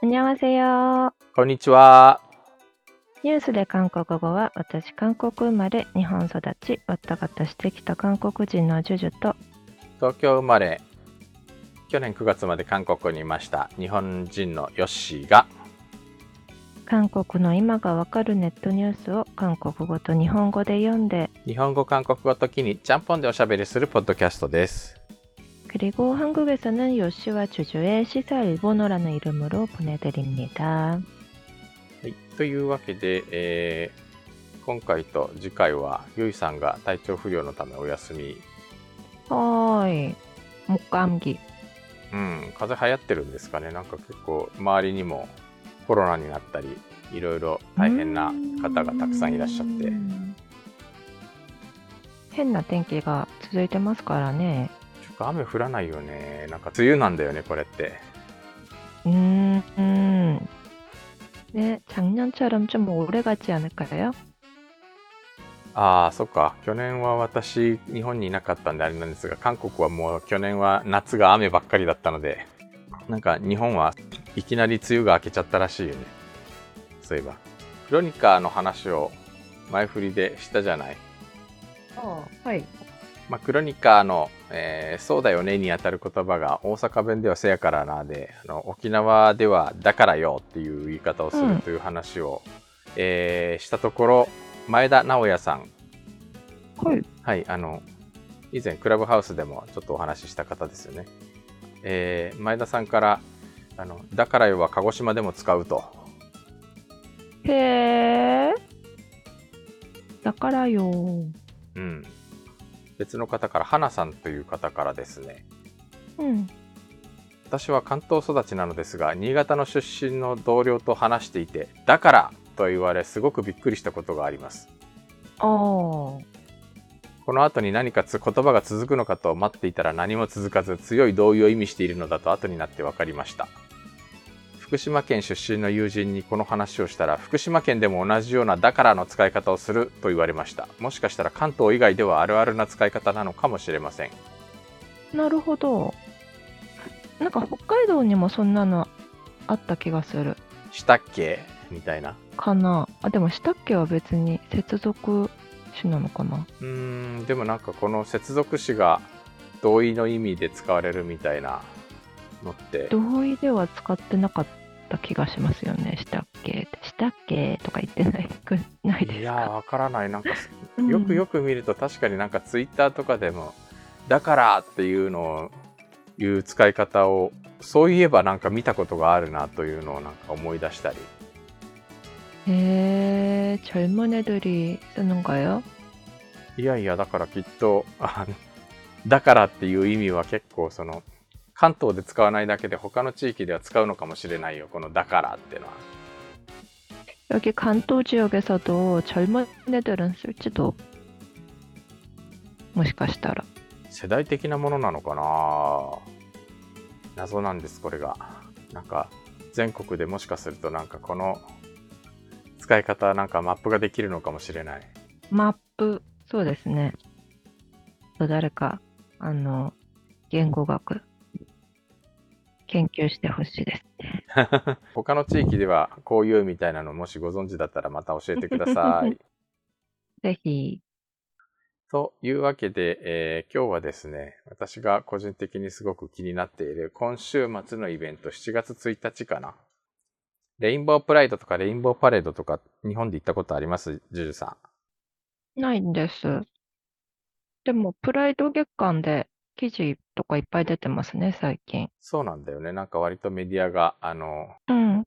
こんにちは。こんにちは。ニュースで韓国語は、私、韓国生まれ、日本育ち、わったかたしてきた韓国人のジュジュと、東京生まれ、去年9月まで韓国にいました日本人のヨッシーが、韓国の今がわかるネットニュースを韓国語と日本語で読んで、日本語、韓国語ときにちゃんぽんでおしゃべりするポッドキャストです。 그리고 한국에서는 요시와 주주의 시사 일본어라는 이름으로 보내드립니다. はい、というわけで、えー今回と次回はゆいさんが体調不良のためお休み、 어이, 목감기. うん、風邪流行ってるんですかね。なんか結構周りにもコロナになったり、いろいろ大変な方がたくさんいらっしゃって、うん変な天気が続いてますからね。 ちょっと雨降らないよね。なんか梅雨なんだよね、これって。 음, 음. 네, 작년처럼 좀 오래 가지 않을까요? ああ、そっか。去年は私、日本にいなかったんであれなんですが、韓国はもう去年は夏が雨ばっかりだったので、なんか日本はいきなり梅雨が明けちゃったらしいよね。そういえば。クロニカの話を前振りでしたじゃない。 어, 하이. まあ、クロニカの、えー、そうだよねにあたる言葉が大阪弁ではせやからなであの沖縄ではだからよっていう言い方をするという話を、うん、えー、したところ前田直也さん、はい、はい、あの以前クラブハウスでもちょっとお話しした方ですよね、えー、前田さんからあの「だからよ」は鹿児島でも使うと。へえだからよ。うん。別の方から、花さんという方からですね、 음. 私は関東育ちなのですが、新潟の出身の同僚と話していて、だからと言われ、すごくびっくりしたことがあります。 어. この後に何かつ言葉が続くのかと待っていたら何も続かず強い同意を意味しているのだと後になって分かりました福島県出身の友人にこの話をしたら福島県でも同じような「だから」の使い方をすると言われましたもしかしたら関東以外ではあるあるな使い方なのかもしれませんなるほど。なんか北海道にもそんなのあった気がする。したっけ？みたいなかな。あ、でもしたっけは別に接続詞なのかな。うーんでもなんかこの接続詞が同意の意味で使われるみたいなのって同意では使ってなかった気がしますよね。したっけしたっけとか言ってないくないですいやーか。わからないなんかうんよくよく見ると確かになんかツイッターとかでも「だから」っていうのをいう使い方をそういえばなんか見たことがあるなというのをなんか思い出したり 에, 젊은 애들이 쓰는 거요? いやいやだからきっとあのだからっていう意味は結構その 関東で使わないだけで他の地域では使うのかもしれないよこの「だから」っていうのは 여기 간도 지역에서도 젊은 애들은 쓸지도. もしかしたら.世代的なものなのかな謎なんですこれがなんか全国でもしかするとなんかこの使い方なんかマップができるのかもしれないマップ、そうですね。誰か、あの、言語学、 研究してほしいですね。他の地域ではこういうみたいなのもしご存知だったらまた教えてください。ぜひ、というわけで、えー今日はですね私が個人的にすごく気になっている今週末のイベント7月1日かな。レインボープライドとかレインボーパレードとか日本で行ったことあります？ジュジュさん。ないんです。でも、プライド月間で記事とかいっぱい出てますね、最近。そうなんだよね。なんか割とメディアが、あの、うん。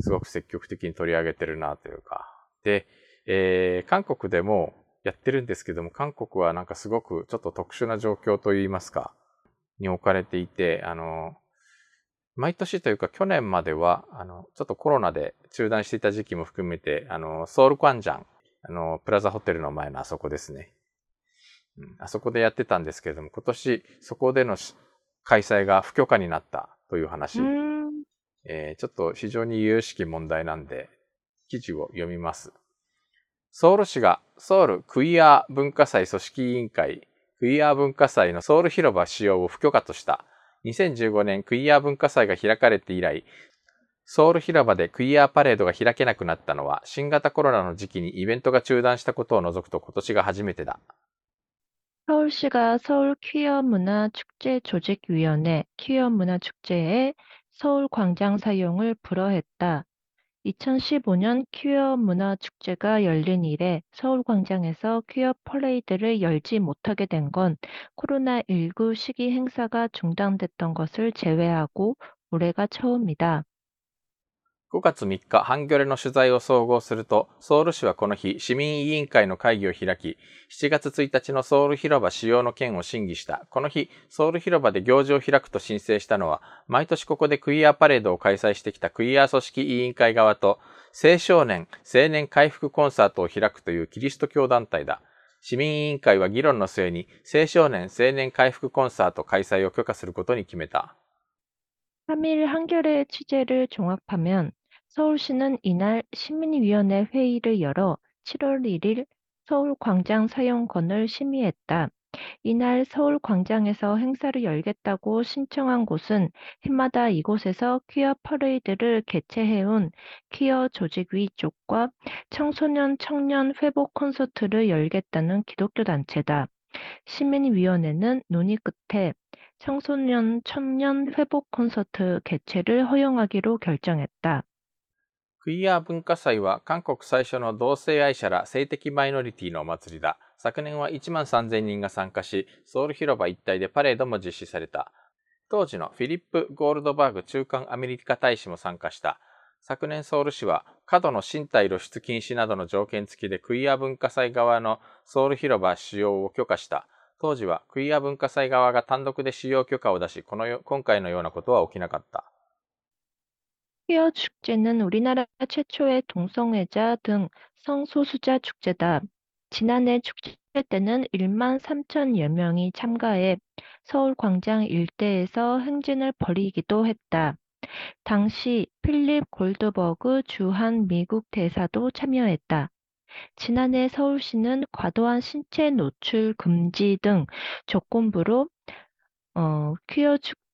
すごく積極的に取り上げてるなというか。で、えー韓国でもやってるんですけども、韓国はなんかすごくちょっと特殊な状況といいますか、に置かれていて、あの、毎年というか去年までは、あの、ちょっとコロナで中断していた時期も含めて、あの、ソウルクワンジャン、あの、プラザホテルの前のあそこですね。うん、あそこでやってたんですけれども、今年そこでのし開催が不許可になったという話。うん。えーちょっと非常に有識問題なんで、記事を読みます。ソウル市がソウルクイア文化祭組織委員会クイア文化祭のソウル広場使用を不許可とした2015年クイア文化祭が開かれて以来、ソウル広場でクイアパレードが開けなくなったのは新型コロナの時期にイベントが中断したことを除くと今年が初めてだ。 서울시가 서울 퀴어 문화 축제 조직 위원회 퀴어 문화 축제에 서울 광장 사용을 불허했다. 2015년 퀴어 문화 축제가 열린 이래 서울 광장에서 퀴어 퍼레이드를 열지 못하게 된 건 코로나19 시기 행사가 중단됐던 것을 제외하고 올해가 처음이다. 5月3日、ハンギョレの取材を総合すると、ソウル市はこの日、市民委員会の会議を開き、7月1日のソウル広場使用の件を審議した。この日、ソウル広場で行事を開くと申請したのは、毎年ここでクイアパレードを開催してきたクイア組織委員会側と、青少年青年回復コンサートを開くというキリスト教団体だ。市民委員会は議論の末に、青少年青年回復コンサート開催を許可することに決めた。 3일 한겨레 취재를 종합하면 서울시는 이날 시민위원회 회의를 열어 7월 1일 서울 광장 사용권을 심의했다. 이날 서울 광장에서 행사를 열겠다고 신청한 곳은 해마다 이곳에서 퀴어 퍼레이드를 개최해온 퀴어 조직위 쪽과 청소년 청년 회복 콘서트를 열겠다는 기독교 단체다. 시민위원회는 논의 끝에 청소년 청년 회복 콘서트 개최를 허용하기로 결정했다. クイア文化祭は韓国最初の同性愛者ら性的マイノリティのお祭りだ。昨年は1万3000人が参加し、ソウル広場一帯でパレードも実施された。当時のフィリップ・ゴールドバーグ中間アメリカ大使も参加した。昨年ソウル市は過度の身体露出禁止などの条件付きでクイア文化祭側のソウル広場使用を許可した。当時はクイア文化祭側が単独で使用許可を出し、この今回のようなことは起きなかった。 퀴어 축제는 우리나라 최초의 동성애자 등 성소수자 축제다. 지난해 축제 때는 1만 3천여 명이 참가해 서울 광장 일대에서 행진을 벌이기도 했다. 당시 필립 골드버그 주한 미국 대사도 참여했다. 지난해 서울시는 과도한 신체 노출 금지 등 조건부로 어, 퀴어 축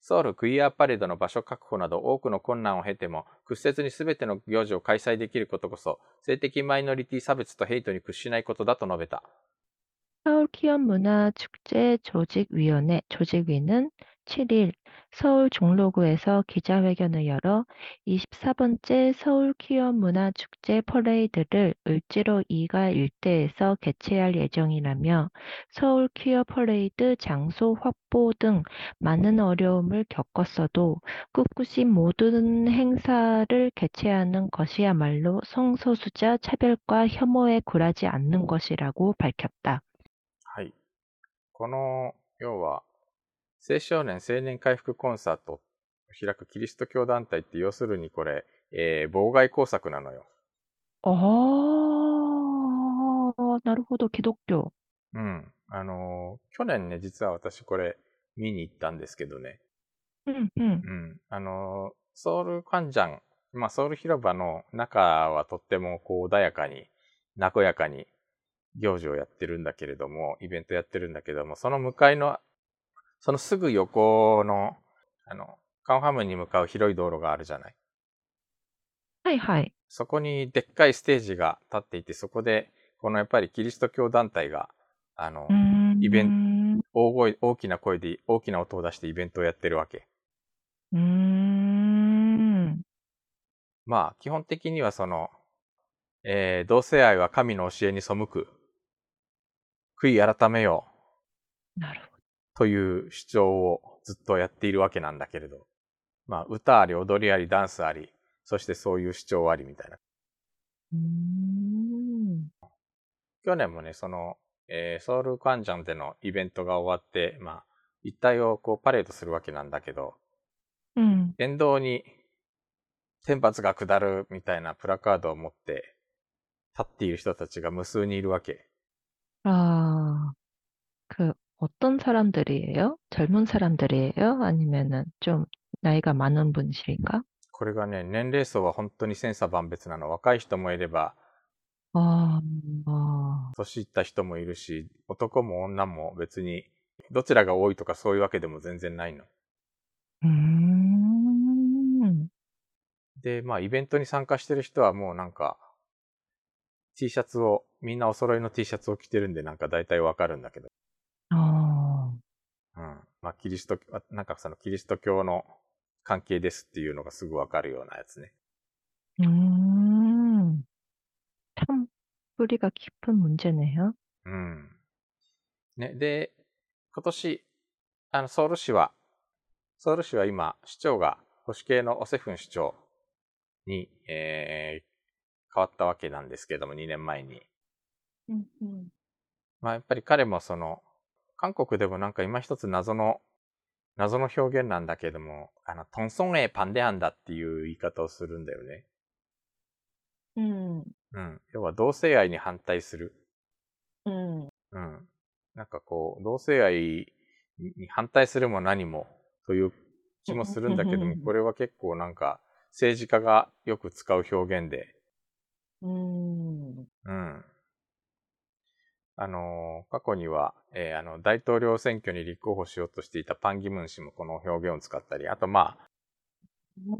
ソウルクイアパレードの場所確保など多くの困難を経ても、屈折に全ての行事を開催できることこそ、性的マイノリティ差別とヘイトに屈しないことだと述べた。 서울 키언 문화 축제 조직위원회 조직위는 7일 서울 종로구에서 기자회견을 열어 24번째 서울 키언 문화 축제 퍼레이드를 을지로 2가 일대에서 개최할 예정이라며 서울 퀴어 퍼레이드 장소 확보 등 많은 어려움을 겪었어도 꿋꿋이 모든 행사를 개최하는 것이야말로 성소수자 차별과 혐오에 굴하지 않는 것이라고 밝혔다. はい。この、要は、 青少年青年回復コンサートを開くキリスト教団体って要するにこれ、えー、妨害工作なのよ。ああ、なるほど、既読教。うん。あのー、去年ね、実は私これ見に行ったんですけどね。うんうん。うん。あのー、ソウルカンジャン、まあソウル広場の中はとってもこう穏やかに、和やかに行事をやってるんだけれども、イベントやってるんだけども、その向かいのそのすぐ横の、あの、カンハムに向かう広い道路があるじゃない。はいはい。そこにでっかいステージが立っていて、そこで、このやっぱりキリスト教団体が、あの。イベン大声、大きな声で、大きな音を出してイベントをやってるわけ。うーん。まあ、基本的にはその、えー同性愛は神の教えに背く。悔い改めよう。なるほど。という主張をずっとやっているわけなんだけれど。まあ、歌あり、踊りあり、ダンスあり、そしてそういう主張ありみたいな。うーん。去年もね、その、えーソウルカンジャンでのイベントが終わって、まあ、一体をこうパレードするわけなんだけど、うん。沿道に天罰が下るみたいなプラカードを持ってっている人たちが無数にいるわけ。 아, 그, 어떤 사람들이에요? 젊은 사람들이에요? 아니면은 좀 나이가 많은 분이실까? これがね、年齢層は本当に千差万別なの。若い人もいれば、 아, 아, 年いった人もいるし、男も女も別に、どちらが多いとかそういうわけでも全然ないの。 음, で、まあ、イベントに参加してる人はもうなんか、T シャツを、みんなお揃いの T シャツを着てるんでなんか大体わかるんだけど。 아, うん。まあ、キリスト、なんかそのキリスト教の関係ですっていうのがすぐわかるようなやつね。 음, 참 뿌리가 깊은 문제네요. うん。ね、で、今年、あの、ソウル市は、ソウル市は今、市長が保守系のオセフン市長に、えー、変わったわけなんですけども、2年前に。 음, 음. まあ、やっぱり彼もその、 韓国でもなんか今一つ謎の、謎の表現なんだけども、あの、トンソンエパンデアンだっていう言い方をするんだよね。うん。うん。要は同性愛に反対する。うん。うん。なんかこう、同性愛に反対するも何もという気もするんだけども、これは結構なんか政治家がよく使う表現で。うん。うん。あのー過去には、えーあの、大統領選挙に立候補しようとしていたパンギムン氏もこの表現を使ったり、あとまあ、 음.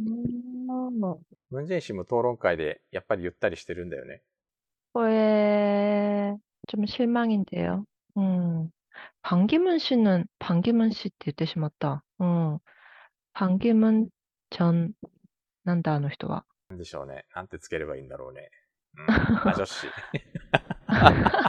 ムンジェイン氏も討論会でやっぱり言ったりしてるんだよね。 왜, 좀 실망인데요. 음, 반기문 씨는, 반기문 씨って言ってしまった. 음, 반기문 전, なんだあの人は.なんでしょうね。なんてつければいいんだろうね。うん。あ、女子。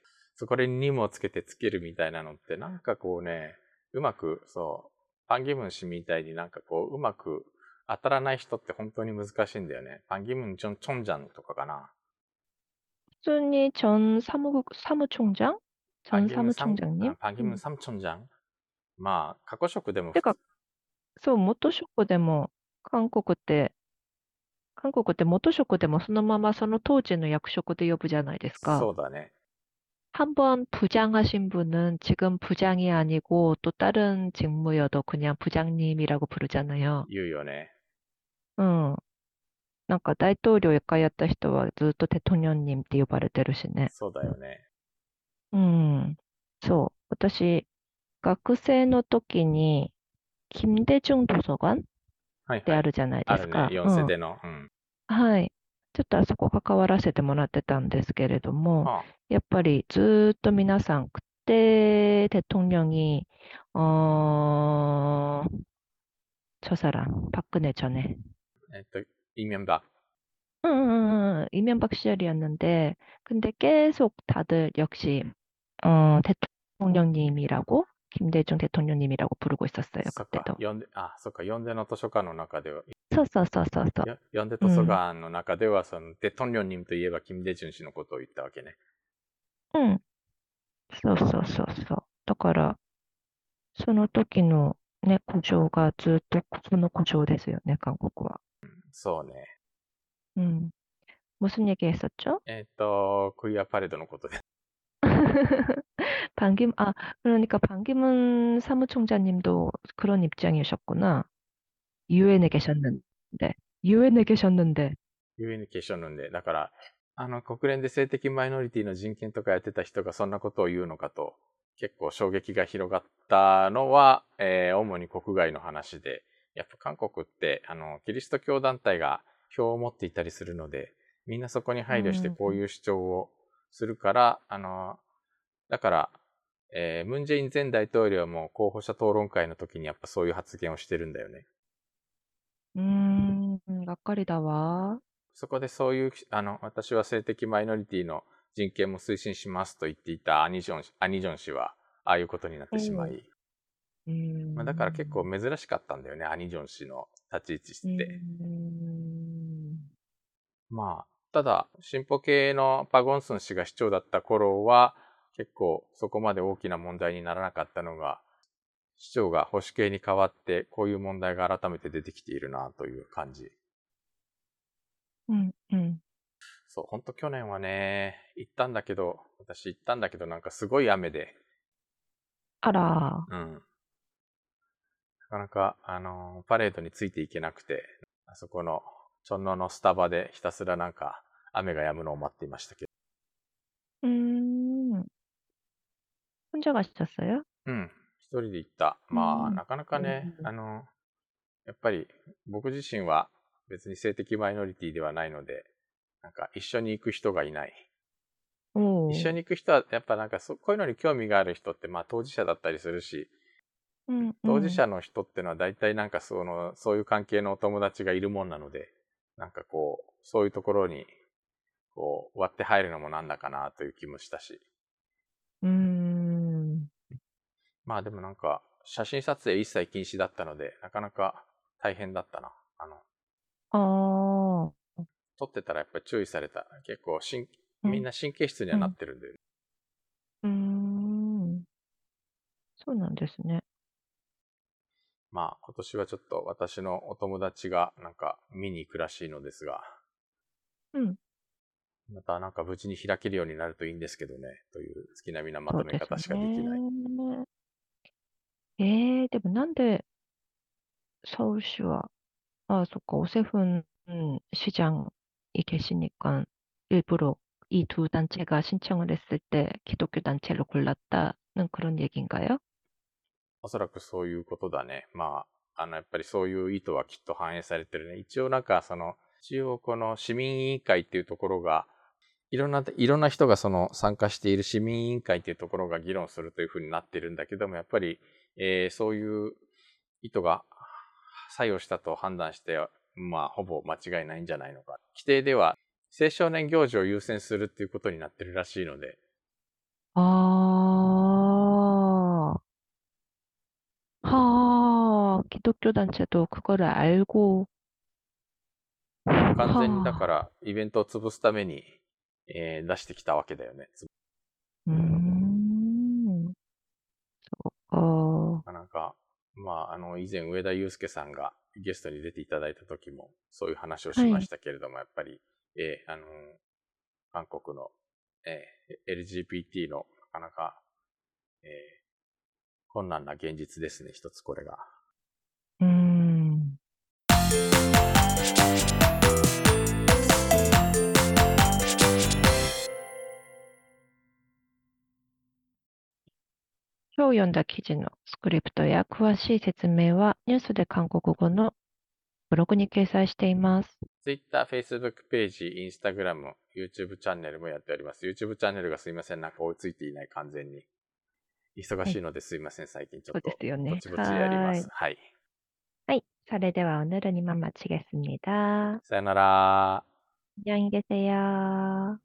そこにもつけてつけるみたいなのって、なんかこうね、うまく、そう、パンギムン氏みたいになんかこう、うまく当たらない人って本当に難しいんだよね。パンギムンチョン、チョンジャンとかかな。普通にチョンサム、サムチョンジャンチョンサムチョンジャンね？パンギムンサムチョンジャン、うん、まあ、過去食でも。てか、そう、元食でも、韓国って、韓国って元職でもそのままその当時の役職で呼ぶじゃないですか。そうだね。 한 번 부장하신 분은 지금 부장이 아니고 또 다른 직무여도 그냥 부장님이라고 부르잖아요. 言うよね。うん。なんか大統領一回やった人はずっと대통령님って呼ばれてるしね。そうだよね。うん。そう。私、学生の時に、김대중図書館っはいはい。てあるじゃないあるね。ですか。 4うん世での。うん。はい。 ちょっとあそこ関わらせてもらってたんですけれども、あやっぱりずーっと皆さん、그때대통령이、어、저 사람, 박근혜 전에. えっと、イメンバ。 응, 응, 응, 이명박 시절이었는데, 근데 계속 다들 역시, 어, 대통령님이라고, 김대중 대통령님이라고 부르고 있었어요, そっか 그때도. 。読んで、あ、そっか。読んでの図書館の中で は、 썼었었었어. よ読んで図書館の中では、その、デトンリョンニムといえば、キム・デジュン氏のことを言ったわけね。 응. そうそうそうそう。だから、その時のね、구조가ずっとその구조ですよね、韓国は。そうね。 음. 무슨 얘기 했었죠? えっ、と、クイアパレードのことで。 반김, 아, 그러니까 반기문 사무총장님도 그런 입장이셨구나. 유엔에 계셨는 데, 유엔에 계셨는 데, なんで、だから、あの、国連で性的マイノリティの人権とかやってた人がそんなことを言うのかと、結構衝撃が広がったのは、えー、主に国外の話で、やっぱ韓国って、あの、キリスト教団体が票を持っていたりするので、みんなそこに配慮してこういう主張をするから、うん、あの、だから、ムンジェイン前大統領も候補者討論会の時にやっぱそういう発言をしてるんだよね。うーん、がっかりだわ。そこでそういう、あの、私は性的マイノリティの人権も推進しますと言っていたアニジョン、アニジョン氏は、ああいうことになってしまい。うん、まあ、だから結構珍しかったんだよね、アニジョン氏の立ち位置って。まあ、ただ、進歩系のパゴンスン氏が市長だった頃は、結構そこまで大きな問題にならなかったのが、市長が保守系に変わって、こういう問題が改めて出てきているなという感じ。うんうん。そう、ほんと去年はね、行ったんだけど、私行ったんだけど、なんかすごい雨で。あら。うん。なかなか、あのー、パレードについていけなくて、あそこの、チョンノのスタバでひたすらなんか、雨が止むのを待っていましたけど。うーん。혼자가셨어요うん。一 人で行った。まあ、なかなかね、あの、やっぱり僕自身は別に性的マイノリティではないので、なんか一緒に行く人がいない。一緒に行く人はやっぱなんかそこういうのに興味がある人ってまあ当事者だったりするし、うんうん、当事者の人ってのは大体なんかそのそういう関係のお友達がいるもんなのでなんかこうそういうところにこう割って入るのもなんだかなという気もしたし。うんまあでもなんか写真撮影一切禁止だったのでなかなか大変だったなあのああ。撮ってたらやっぱり注意された。結構しん、みんな神経質にはなってるんで。うん。ん。そうなんですね。まあ、今年はちょっと私のお友達がなんか見に行くらしいのですが。うん。またなんか無事に開けるようになるといいんですけどね。という月並みなまとめ方しかできない。ね、ええー、でもなんで、서울시와 아, 좋까. 오세훈 시장이 계시니까 일부러 이 두 단체가 신청을 했을 때 기독교 단체를 골랐다는 그런 얘기인가요? おそらくそういうことだね。まあ、あの、やっぱりそういう意図はきっと反映されてるね。一応なんかその、一応この市民委員会っていうところが、いろんな、いろんな人がその参加している市民委員会っていうところが議論するというふうになってるんだけども、やっぱり、 えー、そういう意図が作用したと判断して、まあ、ほぼ間違いないんじゃないのか。規定では、青少年行事を優先するっていうことになってるらしいので。ああ。はあ、기독교단체도그거를알고完全にだからイベントを潰すために、えー、出してきたわけだよね。うん。 そうか。なんか、まあ、あの、以前上田祐介さんがゲストに出ていただいた時もそういう話をしましたけれども、はい、やっぱり、えー、あの、韓国の、えー、LGBT のなかなか、えー、困難な現実ですね、一つこれが。うん。今日読んだ記事のスクリプトや詳しい説明はニュースで韓国語のブログに掲載しています。Twitter、Facebook ページ、Instagram、YouTube チャンネルもやっております。YouTube チャンネルがすいません。なんか追いついていない完全に。忙しいのですいません。最近ちょっと。そうですよね。ぼちぼちやります。はい。はい。それでは오늘은이만마치겠습니 다。 さよなら。안녕히계세요